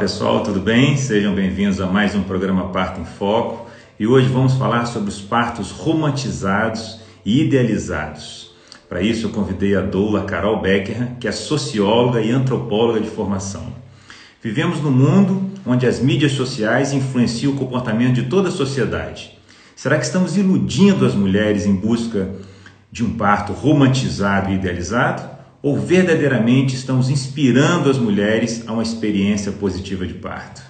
pessoal, tudo bem? Sejam bem-vindos a mais um programa Parto em Foco e hoje vamos falar sobre os partos romantizados e idealizados. Para isso, eu convidei a doula Carol Becker, que é socióloga e antropóloga de formação. Vivemos num mundo onde as mídias sociais influenciam o comportamento de toda a sociedade. Será que estamos iludindo as mulheres em busca de um parto romantizado e idealizado? Ou verdadeiramente estamos inspirando as mulheres a uma experiência positiva de parto?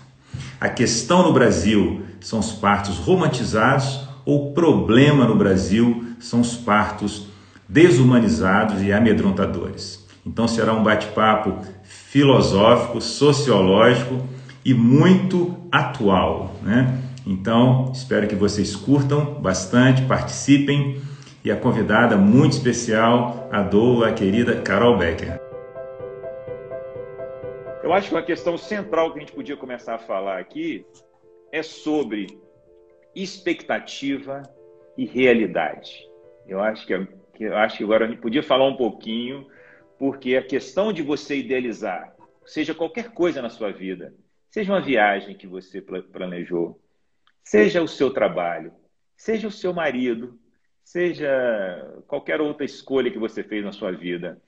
A questão no Brasil são os partos romantizados ou o problema no Brasil são os partos desumanizados e amedrontadores? Então será um bate-papo filosófico, sociológico e muito atual, né? Então, espero que vocês curtam bastante, participem e a convidada muito especial, a doula, a querida Carol Becker. Eu acho que uma questão central que a gente podia começar a falar aqui é sobre expectativa e realidade. Eu acho que, eu acho que agora a gente podia falar um pouquinho, porque a questão de você idealizar, seja qualquer coisa na sua vida, seja uma viagem que você planejou, seja o seu trabalho, seja o seu marido, seja qualquer outra escolha que você fez na sua vida,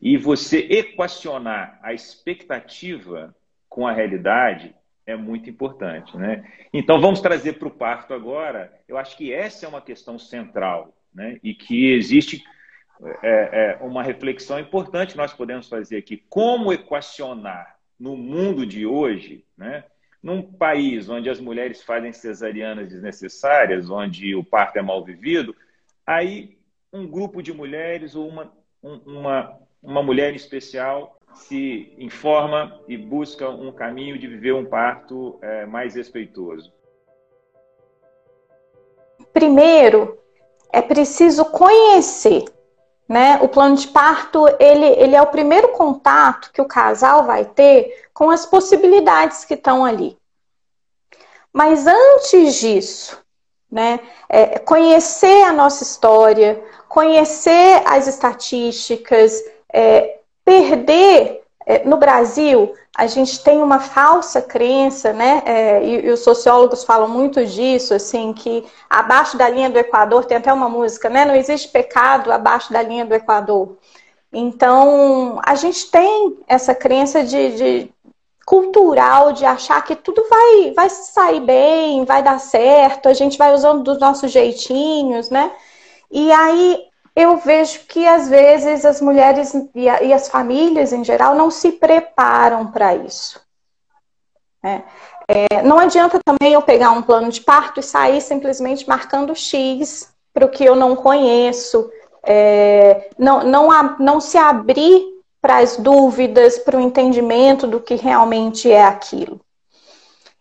e você equacionar a expectativa com a realidade é muito importante, né? Então vamos trazer para o parto agora. Eu acho que essa é uma questão central, né? E que existe é, é, uma reflexão importante nós podemos fazer aqui. Como equacionar no mundo de hoje, né? Num país onde as mulheres fazem cesarianas desnecessárias, onde o parto é mal vivido, Aí, um grupo de mulheres ou uma, uma, uma mulher em especial se informa e busca um caminho de viver um parto é, mais respeitoso? Primeiro, é preciso conhecer. Né? O plano de parto ele, ele é o primeiro contato que o casal vai ter com as possibilidades que estão ali. Mas antes disso, né? É, conhecer a nossa história, conhecer as estatísticas, é, perder. É, no Brasil, a gente tem uma falsa crença, né? É, e, e, os sociólogos falam muito disso, assim, que abaixo da linha do Equador, tem até uma música, né? Não existe pecado abaixo da linha do Equador. Então, a gente tem essa crença de, de cultural de achar que tudo vai, vai sair bem, vai dar certo, a gente vai usando dos nossos jeitinhos, né? E aí eu vejo que às vezes as mulheres e, a, e as famílias em geral não se preparam para isso. Né? É, não adianta também eu pegar um plano de parto e sair simplesmente marcando X para o que eu não conheço, é, não, não, não se abrir para as dúvidas, para o entendimento do que realmente é aquilo.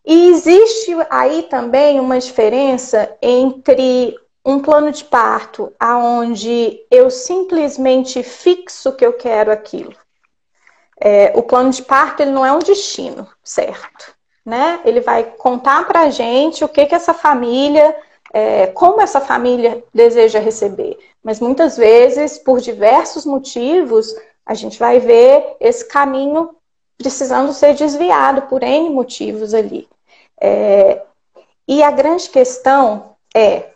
E existe aí também uma diferença entre um plano de parto aonde eu simplesmente fixo que eu quero aquilo. É, o plano de parto ele não é um destino, certo? Né? Ele vai contar para a gente o que, que essa família, é, como essa família deseja receber. Mas muitas vezes, por diversos motivos, a gente vai ver esse caminho precisando ser desviado por N motivos ali. É, e a grande questão é,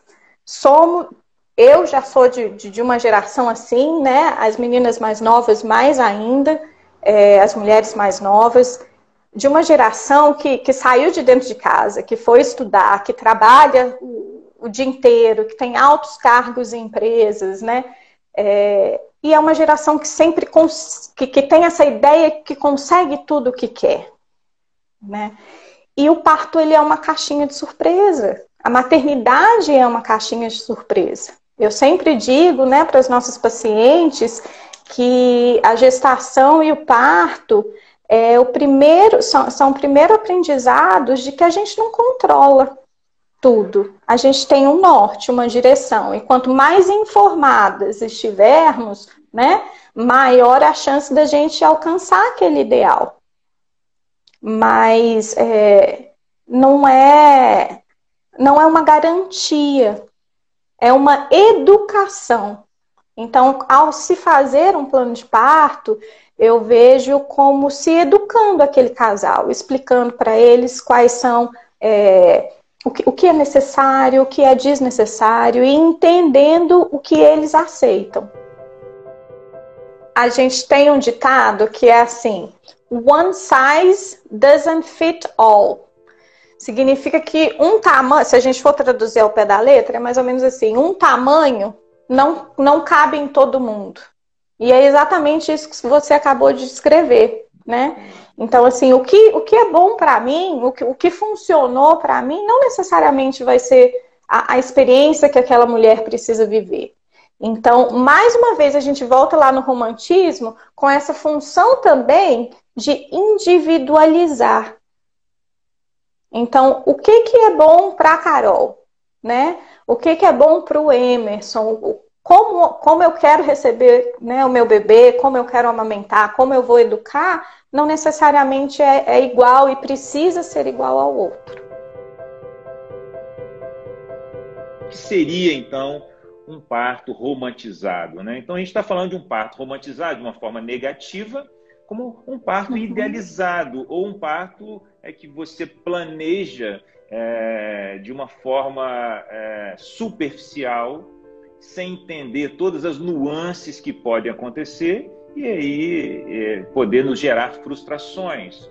somos, eu já sou de, de, uma geração assim, né? As meninas mais novas mais ainda, é, as mulheres mais novas, de uma geração que, que saiu de dentro de casa, que foi estudar, que trabalha o, o dia inteiro, que tem altos cargos em empresas, né? É, e é uma geração que sempre que, que tem essa ideia que consegue tudo o que quer. Né? E o parto ele é uma caixinha de surpresa. A maternidade é uma caixinha de surpresa. Eu sempre digo né, para as nossas pacientes que a gestação e o parto é o primeiro, são, são o primeiro aprendizados de que a gente não controla tudo. A gente tem um norte, uma direção. E quanto mais informadas estivermos, né, maior a chance da gente alcançar aquele ideal. Mas é, não é não é uma garantia, é uma educação. Então, ao se fazer um plano de parto, eu vejo como se educando aquele casal, explicando para eles quais são é, o, que, o que é necessário, o que é desnecessário e entendendo o que eles aceitam. A gente tem um ditado que é assim: one size doesn't fit all. Significa que um tamanho, se a gente for traduzir ao pé da letra, é mais ou menos assim: um tamanho não, não cabe em todo mundo. E é exatamente isso que você acabou de descrever, né? Então, assim, o que, o que é bom para mim, o que, o que funcionou para mim, não necessariamente vai ser a, a experiência que aquela mulher precisa viver. Então, mais uma vez, a gente volta lá no romantismo com essa função também de individualizar. Então, o que, que é bom para a Carol? Né? O que, que é bom para o Emerson? Como, como eu quero receber né, o meu bebê, como eu quero amamentar, como eu vou educar, não necessariamente é, é igual e precisa ser igual ao outro. O que seria, então, um parto romantizado? Né? Então, a gente está falando de um parto romantizado de uma forma negativa, como um parto uhum. idealizado, ou um parto é que você planeja é, de uma forma é, superficial, sem entender todas as nuances que podem acontecer e aí é, poder nos gerar frustrações.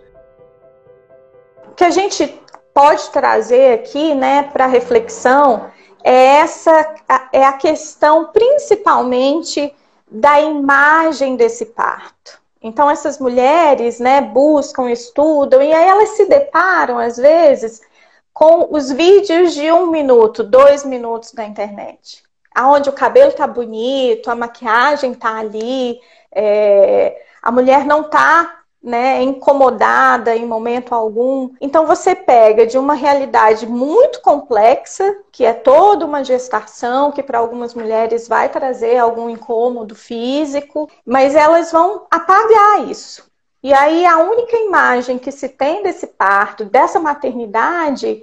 O que a gente pode trazer aqui, né, para reflexão é essa é a questão principalmente da imagem desse parto. Então essas mulheres, né, buscam, estudam e aí elas se deparam às vezes com os vídeos de um minuto, dois minutos da internet, aonde o cabelo tá bonito, a maquiagem tá ali, é, a mulher não tá né, incomodada em momento algum. Então você pega de uma realidade muito complexa, que é toda uma gestação, que para algumas mulheres vai trazer algum incômodo físico, mas elas vão apagar isso. E aí a única imagem que se tem desse parto, dessa maternidade,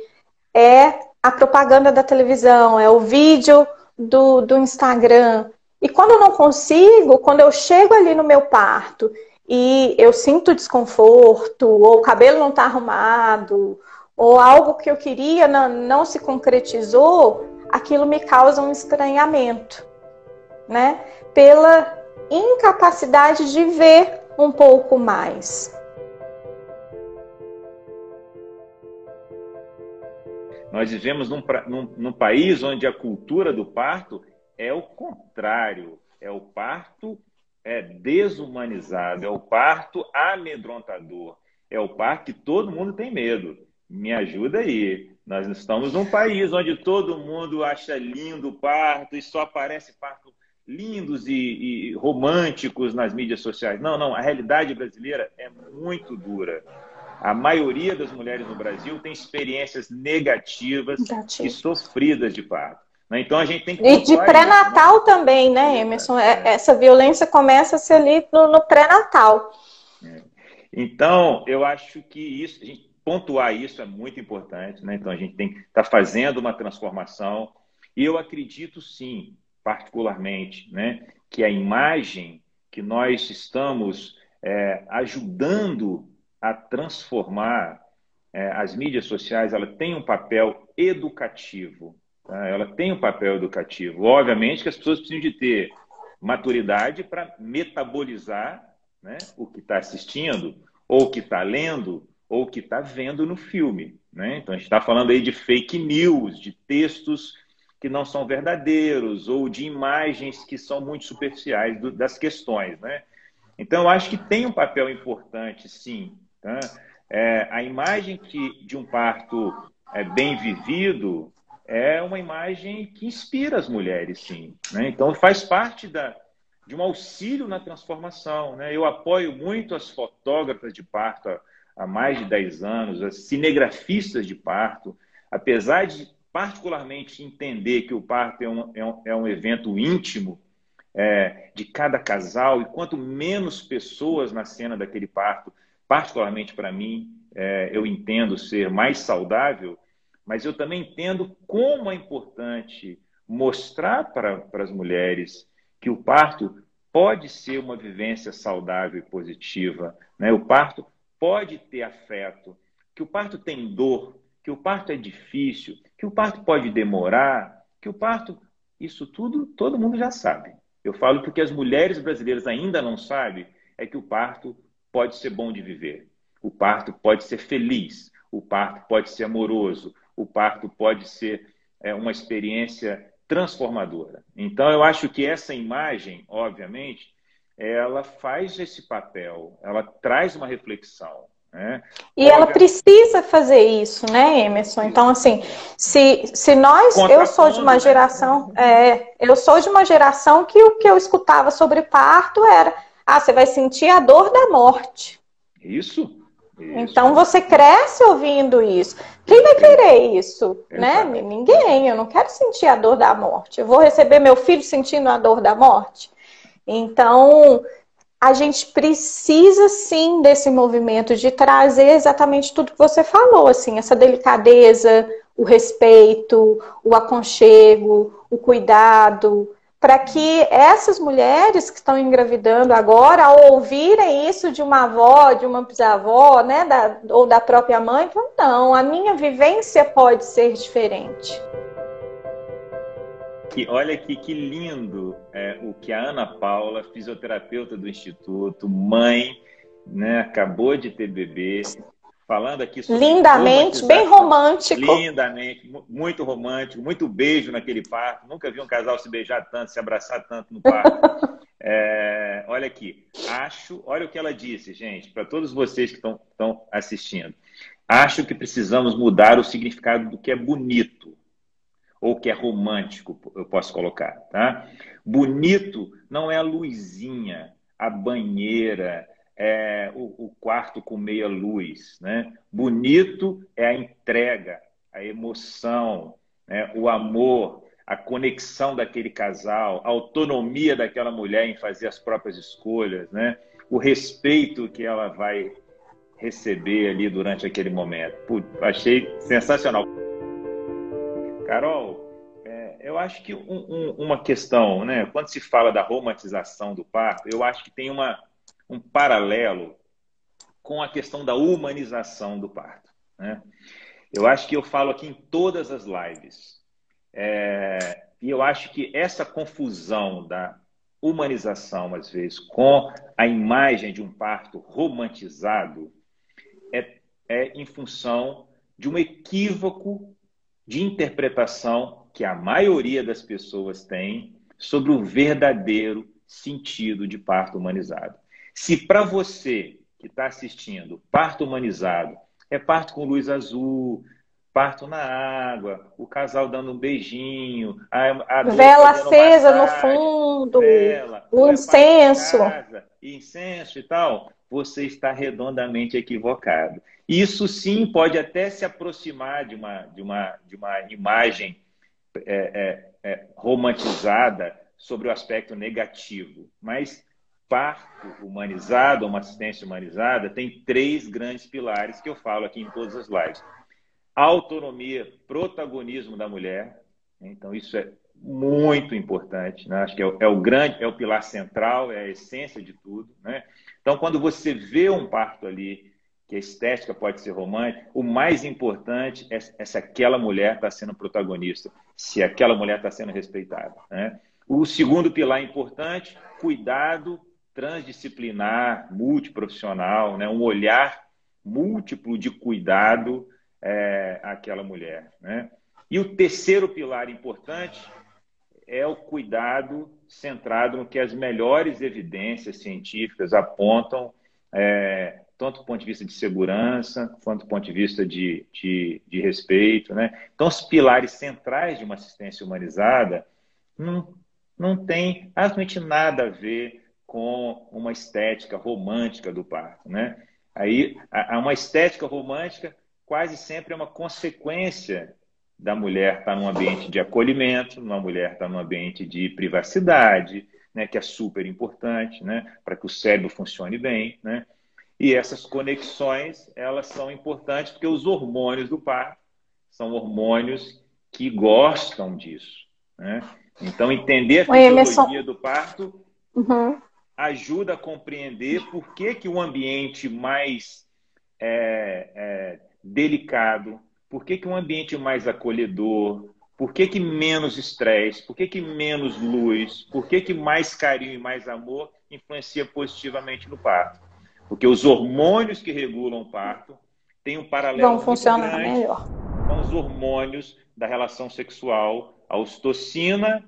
é a propaganda da televisão, é o vídeo do, do Instagram. E quando eu não consigo, quando eu chego ali no meu parto e eu sinto desconforto, ou o cabelo não está arrumado, ou algo que eu queria não, não se concretizou, aquilo me causa um estranhamento, né? Pela incapacidade de ver um pouco mais. Nós vivemos num, num, num, país onde a cultura do parto é o contrário. É o parto é desumanizado, é o parto amedrontador, é o parto que todo mundo tem medo. Me ajuda aí. Nós estamos num país onde todo mundo acha lindo o parto e só aparece parto lindos e, e, românticos nas mídias sociais. Não, não, a realidade brasileira é muito dura. A maioria das mulheres no Brasil tem experiências negativas e sofridas de parto. Né? Então a gente tem que. E de pré-natal também, né, Emerson? É, é. Essa violência começa-se ali no, no pré-natal. É. Então, eu acho que isso, a gente pontuar isso é muito importante, né? Então a gente tem que estar tá fazendo uma transformação. E eu acredito sim particularmente, né, que a imagem que nós estamos é, ajudando a transformar é, as mídias sociais, ela tem um papel educativo. Tá? Ela tem um papel educativo. Obviamente que as pessoas precisam de ter maturidade para metabolizar né, o que está assistindo, ou o que está lendo, ou o que está vendo no filme. Né? Então a gente está falando aí de fake news, de textos que não são verdadeiros ou de imagens que são muito superficiais do, das questões, né? Então, eu acho que tem um papel importante, sim. Tá? É, a imagem que, de um parto é, bem vivido é uma imagem que inspira as mulheres, sim. Né? Então, faz parte da, de um auxílio na transformação. Né? Eu apoio muito as fotógrafas de parto há, há mais de 10 anos, as cinegrafistas de parto, apesar de particularmente entender que o parto é um, é um, é um evento íntimo é, de cada casal, e quanto menos pessoas na cena daquele parto, particularmente para mim, é, eu entendo ser mais saudável, mas eu também entendo como é importante mostrar para, as mulheres que o parto pode ser uma vivência saudável e positiva, né? O parto pode ter afeto, que o parto tem dor, que o parto é difícil, que o parto pode demorar, que o parto, isso tudo todo mundo já sabe. Eu falo porque as mulheres brasileiras ainda não sabem é que o parto pode ser bom de viver, o parto pode ser feliz, o parto pode ser amoroso, o parto pode ser é, uma experiência transformadora. Então, eu acho que essa imagem, obviamente, ela faz esse papel, ela traz uma reflexão. Né? E ela precisa fazer isso, né, Emerson? Então, assim, se, se nós, eu sou de uma né? geração, é, eu sou de uma geração que o que eu escutava sobre parto era, ah, você vai sentir a dor da morte. Isso. Então você cresce ouvindo isso. Quem vai querer isso? Né? Ninguém. Eu não quero sentir a dor da morte. Eu vou receber meu filho sentindo a dor da morte. Então, a gente precisa sim desse movimento de trazer exatamente tudo que você falou, assim, essa delicadeza, o respeito, o aconchego, o cuidado, para que essas mulheres que estão engravidando agora, ao ouvirem isso de uma avó, de uma bisavó, né, da, ou da própria mãe, falam, não, a minha vivência pode ser diferente. E olha aqui que lindo é, o que a Ana Paula, fisioterapeuta do Instituto, mãe, né, acabou de ter bebê, falando aqui sobre. Lindamente, bem romântico. Lindamente, muito romântico, muito beijo naquele parto. Nunca vi um casal se beijar tanto, se abraçar tanto no parto. é, olha aqui, acho, olha o que ela disse, gente, para todos vocês que estão assistindo. Acho que precisamos mudar o significado do que é bonito ou que é romântico, eu posso colocar, tá? Bonito não é a luzinha, a banheira, é, o, o, quarto com meia luz. Né? Bonito é a entrega, a emoção, né? o amor, a conexão daquele casal, a autonomia daquela mulher em fazer as próprias escolhas, né? o respeito que ela vai receber ali durante aquele momento. Putz, achei sensacional. Carol, é, eu acho que um, um, uma questão, né? quando se fala da romantização do parto, eu acho que tem uma um paralelo com a questão da humanização do parto. Né? Eu acho que eu falo aqui em todas as lives. É, e eu acho que essa confusão da humanização, às vezes, com a imagem de um parto romantizado é, é em função de um equívoco de interpretação que a maioria das pessoas tem sobre o verdadeiro sentido de parto humanizado. Se para você que está assistindo, parto humanizado é parto com luz azul, parto na água, o casal dando um beijinho, a, a vela acesa no fundo, vela, o incenso. Casa, incenso e tal, você está redondamente equivocado. Isso sim pode até se aproximar de uma, de uma, de uma imagem é, é, é, romantizada sobre o aspecto negativo, mas parto humanizado, uma assistência humanizada, tem três grandes pilares que eu falo aqui em todas as lives. Autonomia, protagonismo da mulher. Então, isso é muito importante. Né? Acho que é o, é o, grande, é o pilar central, é a essência de tudo. Né? Então, quando você vê um parto ali, que a estética pode ser romântica, o mais importante é, é se aquela mulher está sendo protagonista, se aquela mulher está sendo respeitada. Né? O segundo pilar importante, cuidado transdisciplinar, multiprofissional, né? um olhar múltiplo de cuidado é, àquela mulher. Né? E o terceiro pilar importante é o cuidado centrado no que as melhores evidências científicas apontam, é, tanto do ponto de vista de segurança, quanto do ponto de vista de, de, de respeito. Né? Então, os pilares centrais de uma assistência humanizada não, não tem absolutamente nada a ver com uma estética romântica do parto, né? Aí, uma estética romântica quase sempre é uma consequência da mulher estar num ambiente de acolhimento, uma mulher estar num ambiente de privacidade, né, que é super importante, né, para que o cérebro funcione bem, né? E essas conexões, elas são importantes porque os hormônios do parto são hormônios que gostam disso, né? Então, entender a fisiologia do parto uhum. Ajuda a compreender por que, que o ambiente mais é, é, delicado, por que, que um ambiente mais acolhedor, por que, que menos estresse, por que, que menos luz, por que, que mais carinho e mais amor influencia positivamente no parto. Porque os hormônios que regulam o parto têm um paralelo Vão funcionar grande melhor. com os hormônios da relação sexual. A ostocina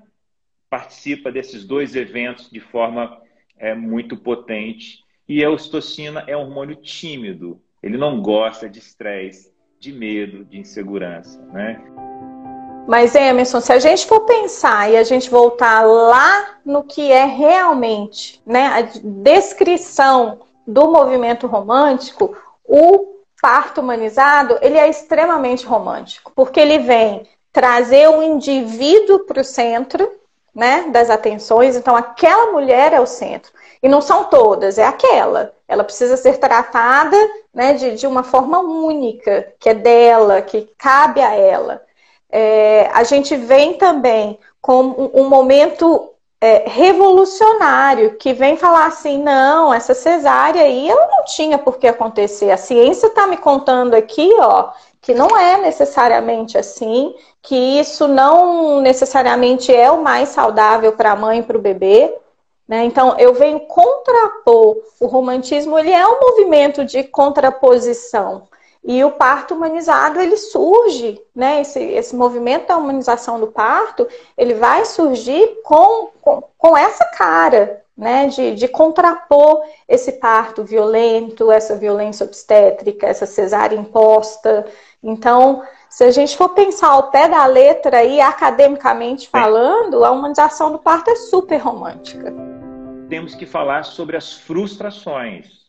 participa desses dois eventos de forma é, muito potente. E a ostocina é um hormônio tímido. Ele não gosta de estresse, de medo, de insegurança, né? Mas, Emerson, se a gente for pensar e a gente voltar lá no que é realmente né, a descrição do movimento romântico, o parto humanizado ele é extremamente romântico, porque ele vem trazer o indivíduo para o centro né, das atenções. Então, aquela mulher é o centro. E não são todas, é aquela. Ela precisa ser tratada né, de, de uma forma única, que é dela, que cabe a ela. É, a gente vem também com um, momento é, revolucionário que vem falar assim: não, essa cesárea aí ela não tinha por que acontecer. A ciência está me contando aqui, ó, que não é necessariamente assim, que isso não necessariamente é o mais saudável para a mãe e para o bebê. Né? Então, eu venho contrapor. O romantismo ele é um movimento de contraposição. E o parto humanizado, ele surge, né? Esse, esse movimento da humanização do parto, ele vai surgir com, com, com essa cara, né? De, de contrapor esse parto violento, essa violência obstétrica, essa cesárea imposta. Então, se a gente for pensar ao pé da letra e academicamente falando, a humanização do parto é super romântica. Temos que falar sobre as frustrações,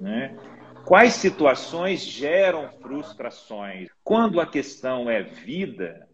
né? Quais situações geram frustrações? Quando a questão é vida,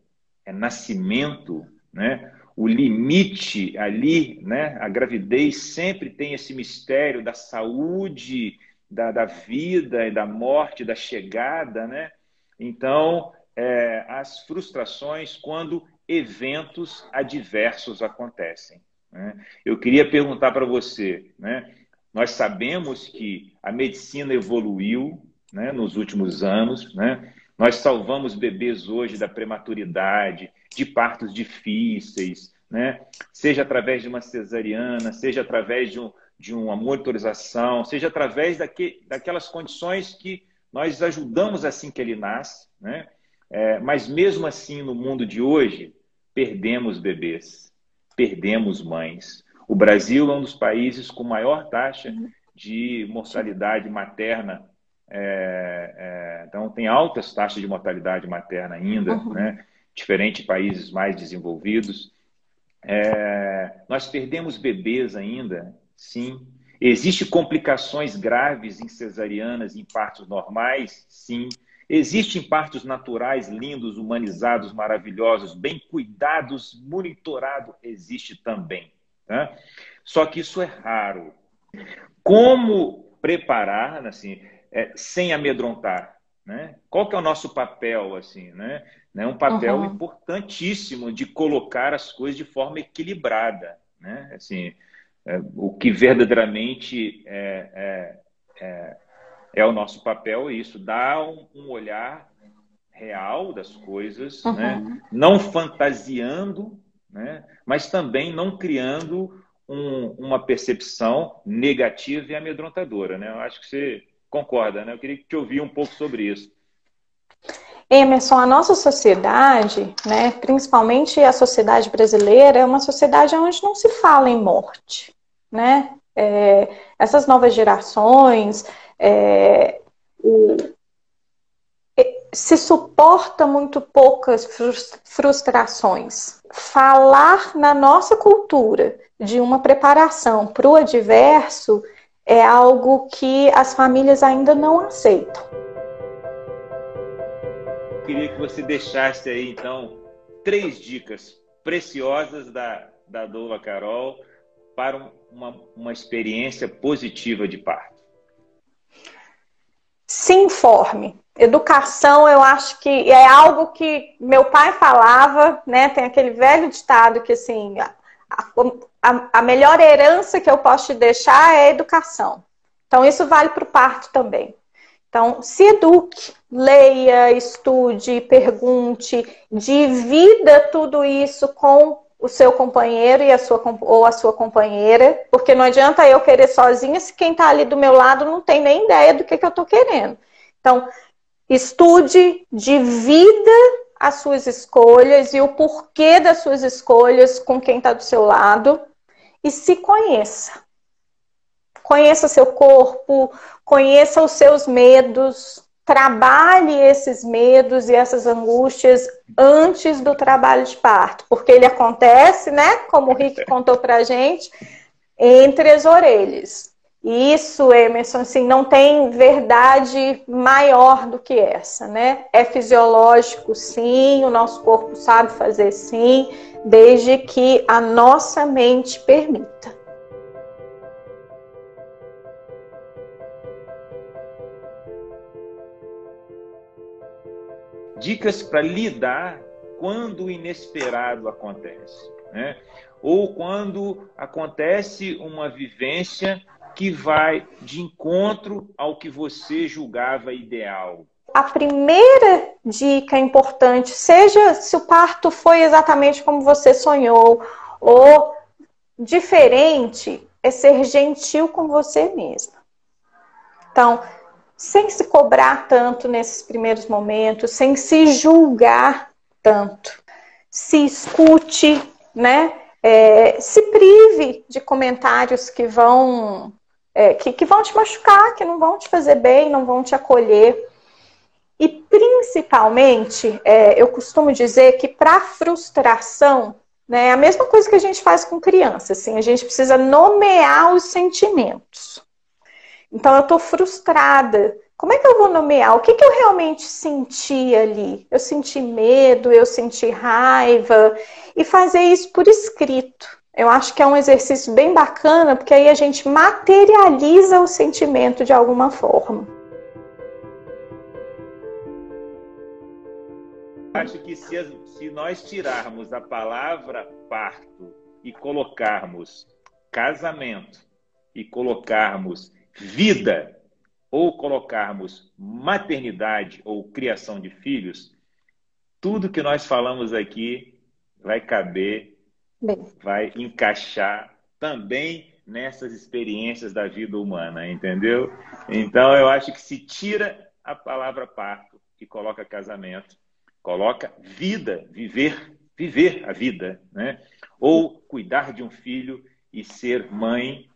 é nascimento, né? O limite ali, né? A gravidez sempre tem esse mistério da saúde, da, da vida e da morte, da chegada, né? Então, é, as frustrações quando eventos adversos acontecem. Né? Eu queria perguntar para você, né? Nós sabemos que a medicina evoluiu né, nos últimos anos. Né? Nós salvamos bebês hoje da prematuridade, de partos difíceis, né? seja através de uma cesariana, seja através de, um, de uma monitorização, seja através daque, daquelas condições que nós ajudamos assim que ele nasce. Né? É, mas mesmo assim, no mundo de hoje, perdemos bebês, perdemos mães. O Brasil é um dos países com maior taxa uhum. de mortalidade materna. É, é, então, tem altas taxas de mortalidade materna ainda, uhum. né? Diferente países mais desenvolvidos. É, nós perdemos bebês ainda, sim. Existem complicações graves em cesarianas, em partos normais, sim. Existem partos naturais lindos, humanizados, maravilhosos, bem cuidados, monitorado, existe também. Né? Só que isso é raro. Como preparar, assim, é, sem amedrontar? Né? Qual que é o nosso papel, assim, né? É um papel uhum. importantíssimo de colocar as coisas de forma equilibrada, né? Assim, é, o que verdadeiramente é, é, é, é, o nosso papel é isso, dar um, um olhar real das coisas, né? uhum. né? não fantasiando né? mas também não criando um, uma percepção negativa e amedrontadora. Né? Eu acho que você concorda, né? Eu queria te ouvir um pouco sobre isso. Emerson, a nossa sociedade, né, principalmente a sociedade brasileira, é uma sociedade onde não se fala em morte. Né? É, essas novas gerações, é, o, se suporta muito poucas frustrações. Falar na nossa cultura de uma preparação para o adverso é algo que as famílias ainda não aceitam. Queria que você deixasse aí, então, três dicas preciosas da, da Doula Carol para uma, uma experiência positiva de parto. Se informe Educação, eu acho que é algo que meu pai falava, né? Tem aquele velho ditado que assim, a, a, a melhor herança que eu posso te deixar é a educação. Então, isso vale para o parto também. Então, se eduque, leia, estude, pergunte, divida tudo isso com o seu companheiro e a sua, ou a sua companheira, porque não adianta eu querer sozinha se quem está ali do meu lado não tem nem ideia do que, que eu estou querendo. Então, estude, divida as suas escolhas e o porquê das suas escolhas com quem está do seu lado e se conheça. Conheça seu corpo, conheça os seus medos, trabalhe esses medos e essas angústias antes do trabalho de parto, porque ele acontece, né, como o Rick contou pra gente, entre as orelhas. Isso, Emerson, assim, não tem verdade maior do que essa, né? É fisiológico, sim, o nosso corpo sabe fazer sim, desde que a nossa mente permita. dicas para lidar quando o inesperado acontece, né? Ou quando acontece uma vivência que vai de encontro ao que você julgava ideal. A primeira dica importante, seja se o parto foi exatamente como você sonhou ou diferente, é ser gentil com você mesma. Então, sem se cobrar tanto nesses primeiros momentos, sem se julgar tanto. Se escute, né? É, se prive de comentários que vão é, que, que vão te machucar, que não vão te fazer bem, não vão te acolher. E principalmente, é, eu costumo dizer que para frustração, né, é a mesma coisa que a gente faz com criança, assim, a gente precisa nomear os sentimentos. Então, eu estou frustrada. Como é que eu vou nomear? O que, que eu realmente senti ali? Eu senti medo, eu senti raiva. E fazer isso por escrito. Eu acho que é um exercício bem bacana, porque aí a gente materializa o sentimento de alguma forma. Acho que se, se nós tirarmos a palavra parto e colocarmos casamento e colocarmos vida ou colocarmos maternidade ou criação de filhos, tudo que nós falamos aqui vai caber, Bem. vai encaixar também nessas experiências da vida humana, entendeu? Então eu acho que se tira a palavra parto e coloca casamento, coloca vida, viver, viver a vida, né? Ou cuidar de um filho e ser mãe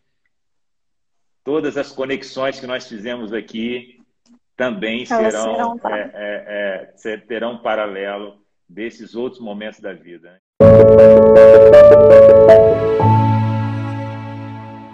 todas as conexões que nós fizemos aqui também serão, serão é, é, é, terão um paralelo desses outros momentos da vida. Thank you.